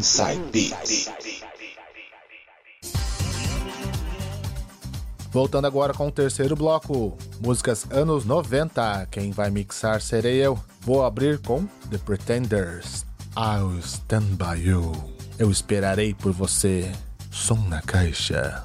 Inside Beats. Voltando agora com o terceiro bloco, músicas anos 90. Quem vai mixar serei eu. Vou abrir com The Pretenders. I'll stand by you. Eu esperarei por você. Som na caixa.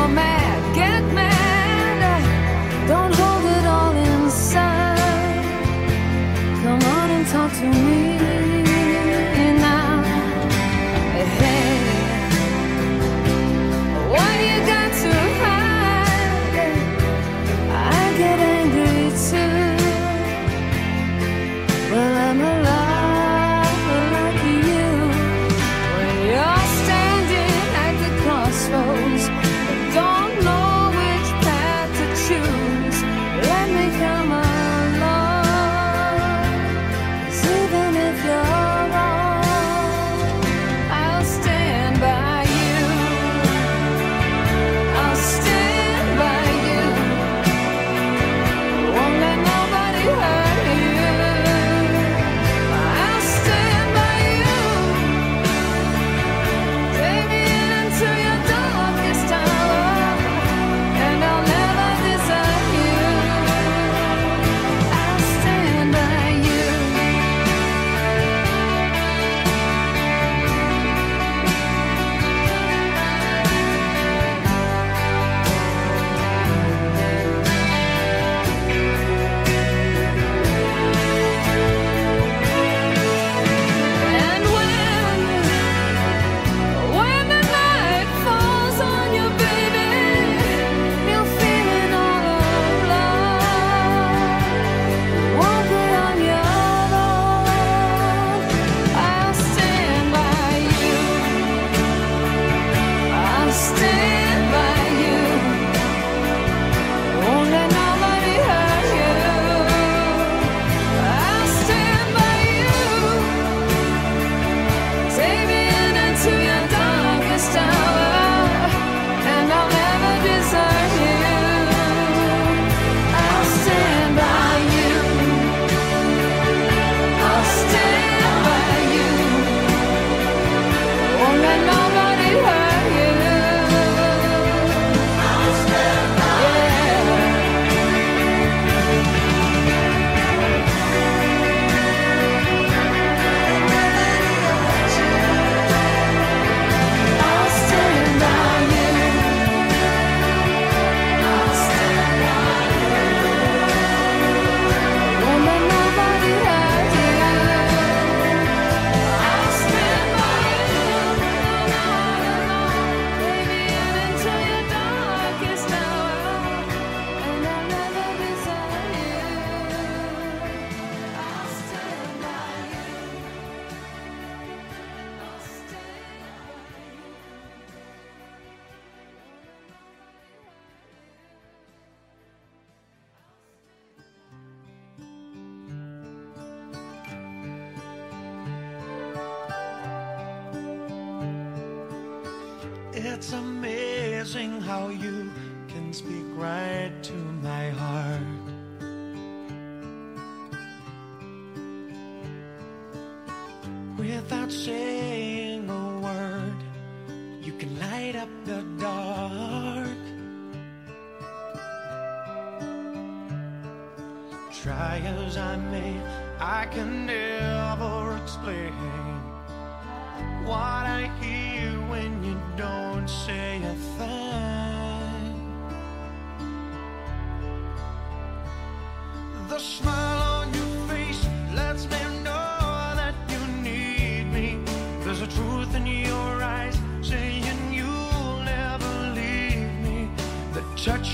romance. It's amazing how you can speak right to my heart. Without saying a word, you can light up the dark. Try as I may, I can never explain what I hear when you don't.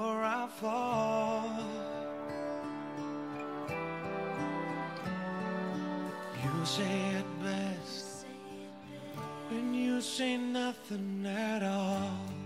before I fall. You say it best when you say nothing at all.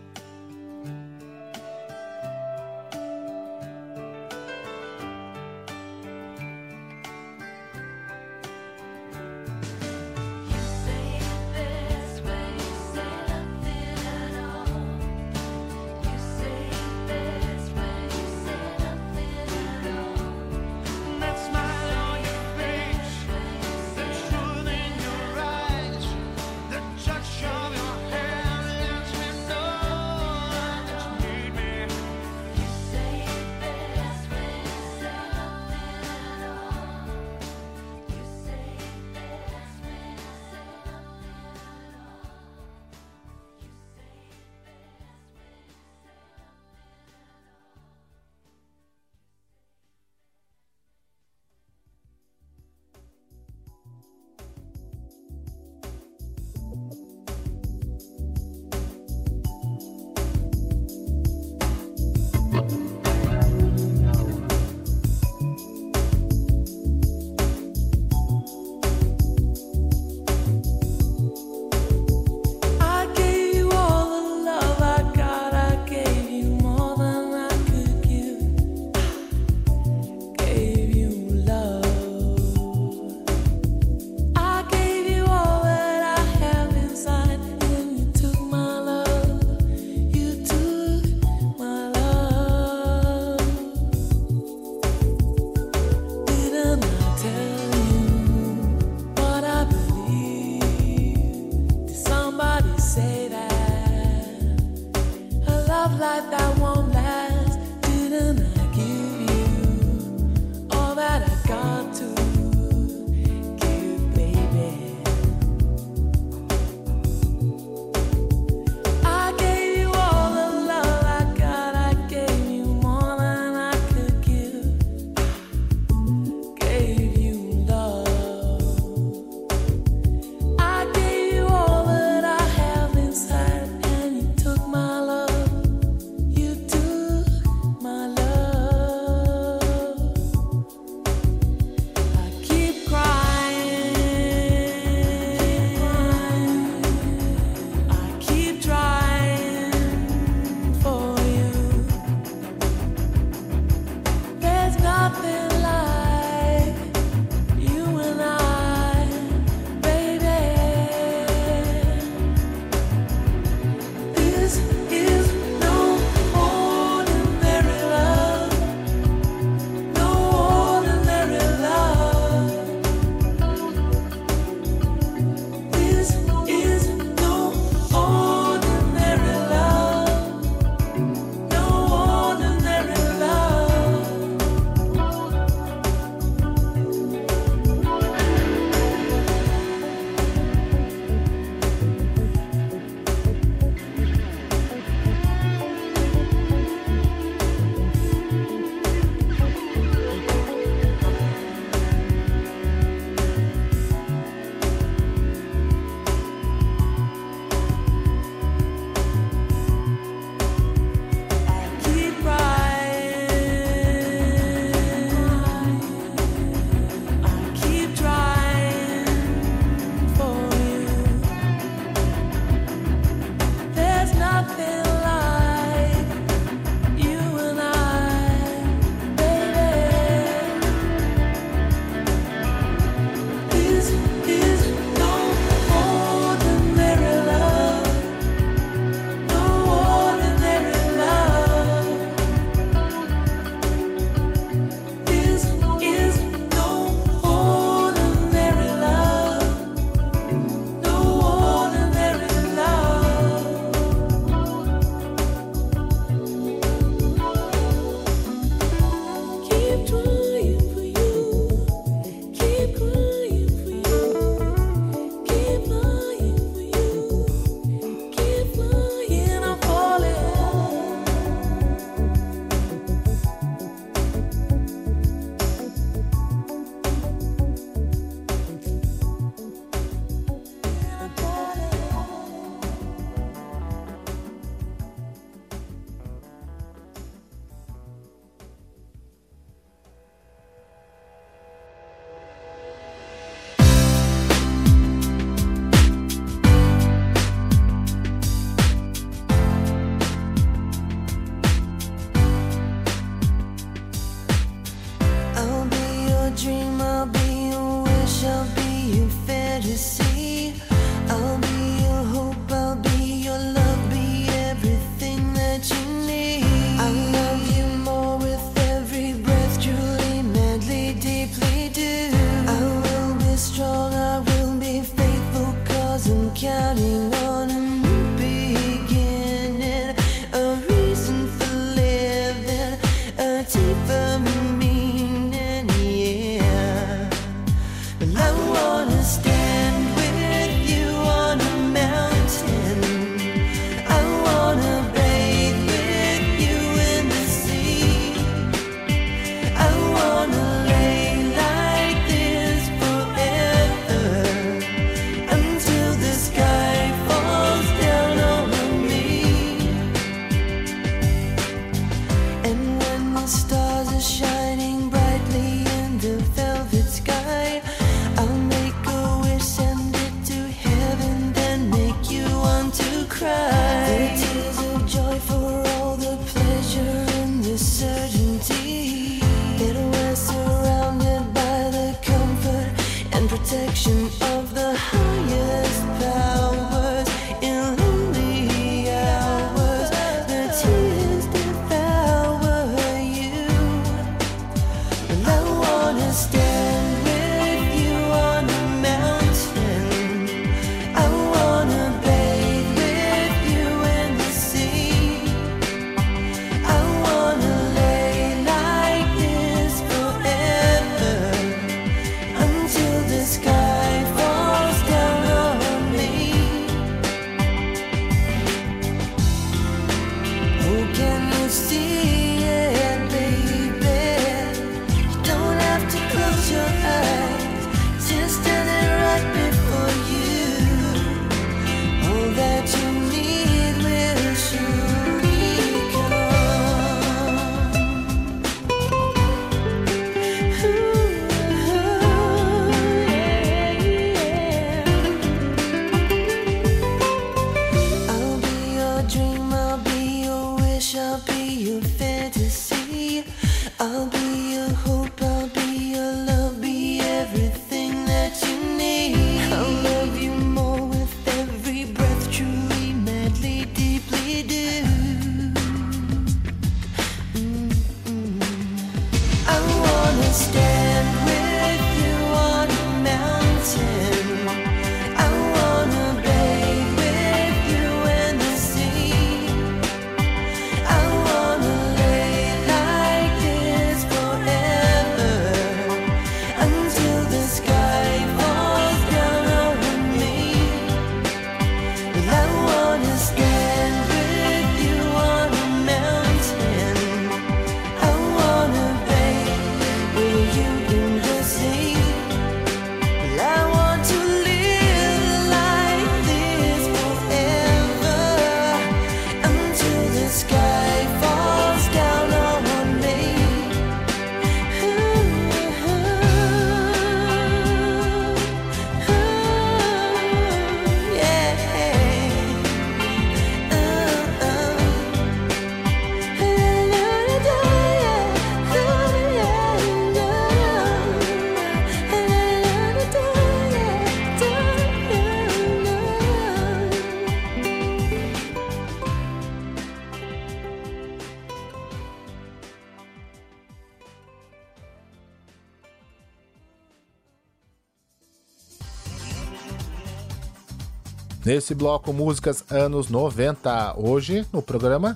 Nesse bloco, músicas anos 90. Hoje, no programa,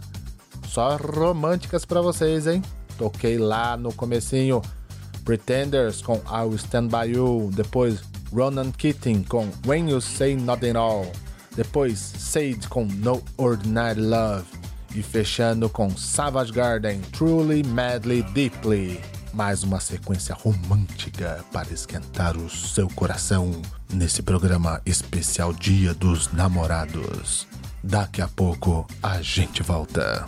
só românticas para vocês, hein? Toquei lá no comecinho Pretenders com I Will Stand By You, depois Ronan Keating com When You Say Nothing All, depois Sade com No Ordinary Love e fechando com Savage Garden Truly Madly Deeply mais uma sequência romântica para esquentar o seu coração nesse programa especial Dia dos Namorados. Daqui a pouco a gente volta.